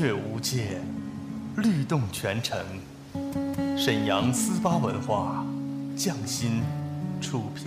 乐无界，律动全城。沈阳思巴文化，匠心出品。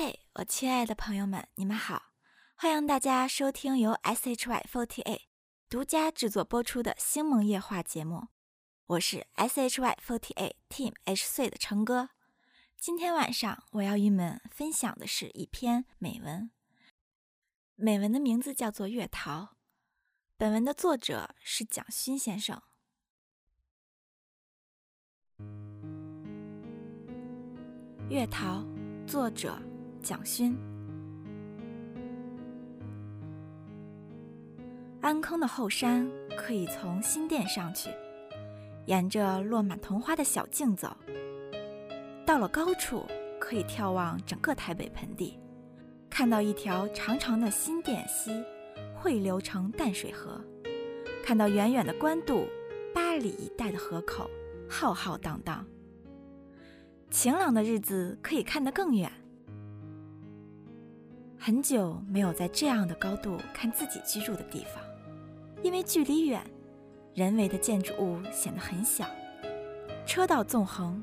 嘿我亲爱的朋友们，你们好！欢迎大家收听由 SHY48 独家制作播出的《星梦夜话》节目，我是 SHY48 Team H 岁的成哥。今天晚上我要与你们分享的是一篇美文，美文的名字叫做《月桃》，本文的作者是蒋勋先生。《月桃》，作者蒋勋。安坑的后山可以从新店上去，沿着落满桐花的小径走。到了高处，可以眺望整个台北盆地，看到一条长长的新店溪汇流成淡水河，看到远远的关渡、八里一带的河口浩浩荡荡。晴朗的日子可以看得更远。很久没有在这样的高度看自己居住的地方，因为距离远，人为的建筑物显得很小，车道纵横，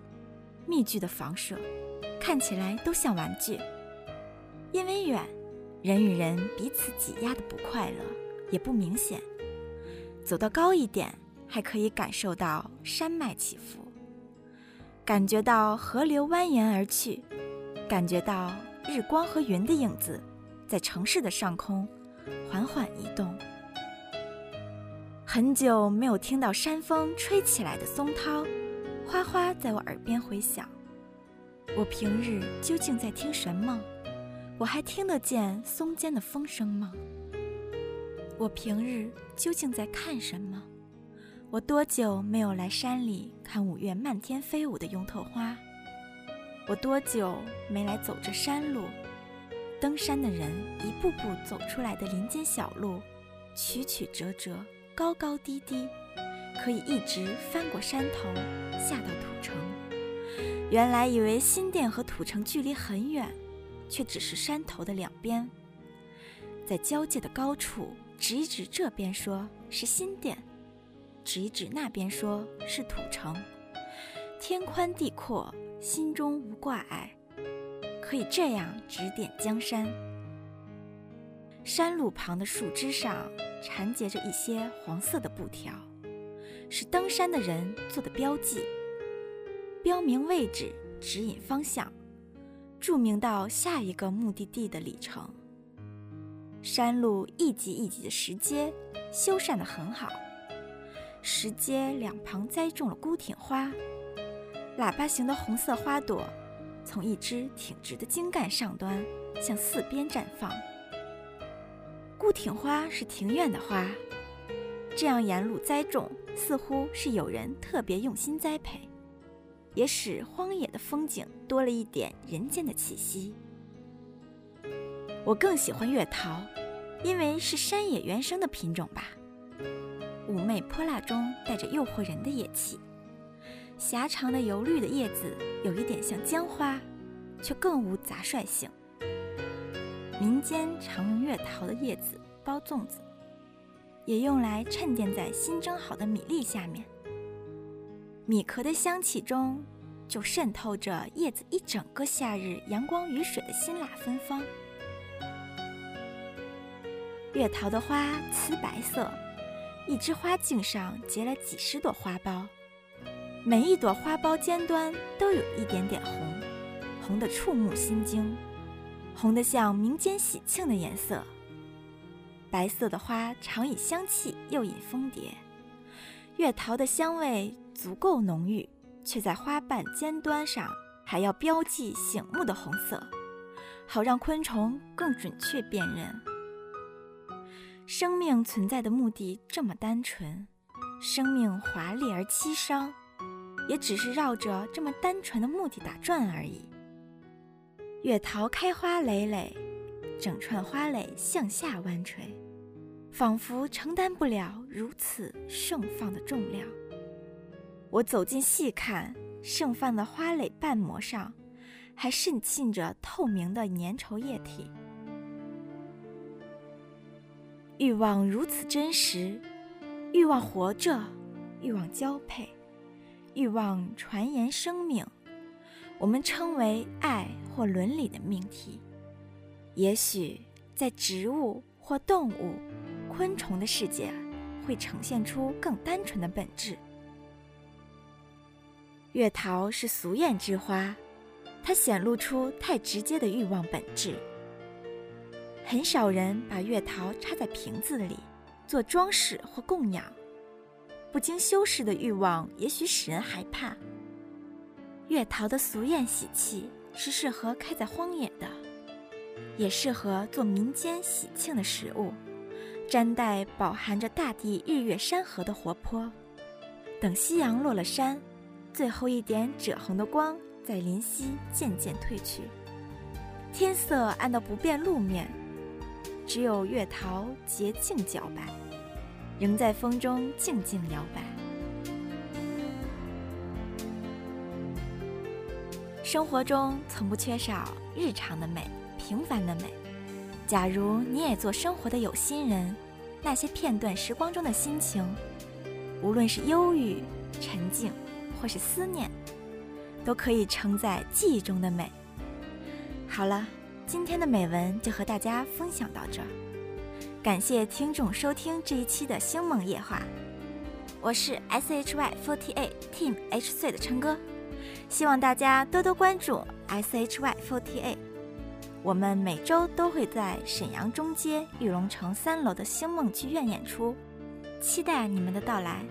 密集的房舍，看起来都像玩具。因为远，人与人彼此挤压的不快乐也不明显。走到高一点，还可以感受到山脉起伏。感觉到河流蜿蜒而去，感觉到日光和云的影子在城市的上空缓缓移动。很久没有听到山风吹起来的松涛，哗哗在我耳边回响。我平日究竟在听什么？我还听得见松间的风声吗？我平日究竟在看什么？我多久没有来山里看五月漫天飞舞的拥头花？我多久没来走这山路？登山的人一步步走出来的林间小路，曲曲折折，高高低低，可以一直翻过山头，下到土城。原来以为新店和土城距离很远，却只是山头的两边，在交界的高处指一指这边，说是新店。指一指那边，说是土城。天宽地阔，心中无挂碍，可以这样指点江山。山路旁的树枝上缠结着一些黄色的布条，是登山的人做的标记，标明位置，指引方向，注明到下一个目的地的里程。山路一级一级的石阶，修缮得很好。石阶两旁栽种了孤挺花，喇叭形的红色花朵从一支挺直的茎干上端向四边绽放。孤挺花是庭院的花，这样沿路栽种，似乎是有人特别用心栽培。也使荒野的风景多了一点人间的气息。我更喜欢月桃，因为是山野原生的品种吧。妩媚泼辣中带着诱惑人的野气，狭长的油绿的叶子有一点像姜花，却更无杂率性。民间常用月桃的叶子包粽子，也用来衬垫在新蒸好的米粒下面。米壳的香气中，就渗透着叶子一整个夏日阳光雨水的辛辣芬芳。月桃的花瓷白色，一枝花茎上结了几十朵花苞，每一朵花苞尖端都有一点点红，红得触目心惊，红得像民间喜庆的颜色。白色的花常以香气诱引蜂蝶，月桃的香味足够浓郁，却在花瓣尖端上还要标记醒目的红色，好让昆虫更准确辨认。生命存在的目的这么单纯，生命华丽而凄伤，也只是绕着这么单纯的目的打转而已。月桃开花累累，整串花蕾向下弯垂，仿佛承担不了如此盛放的重量。我走近细看，盛放的花蕾瓣膜上，还渗沁着透明的粘稠液体。欲望如此真实，欲望活着，欲望交配，欲望传言生命，我们称为爱或伦理的命题。也许在植物或动物、昆虫的世界，会呈现出更单纯的本质。月桃是俗艳之花，它显露出太直接的欲望本质。很少人把月桃插在瓶子里，做装饰或供养。不经修饰的欲望，也许使人害怕。月桃的俗艳喜气是适合开在荒野的，也适合做民间喜庆的食物，沾带饱含着大地日月山河的活泼。等夕阳落了山，最后一点赭红的光在林溪渐渐褪去，天色暗到不变路面。只有月桃洁净皎白，仍在风中静静摇摆。生活中从不缺少日常的美、平凡的美。假如你也做生活的有心人，那些片段时光中的心情，无论是忧郁、沉静，或是思念，都可以承载记忆中的美。好了。今天的美文就和大家分享到这儿，感谢听众收听这一期的星梦夜话，我是 S H Y Forty Eight Team H C 的琛哥，希望大家多多关注 S H Y Forty Eight，我们每周都会在沈阳中街玉龙城三楼的星梦剧院演出，期待你们的到来。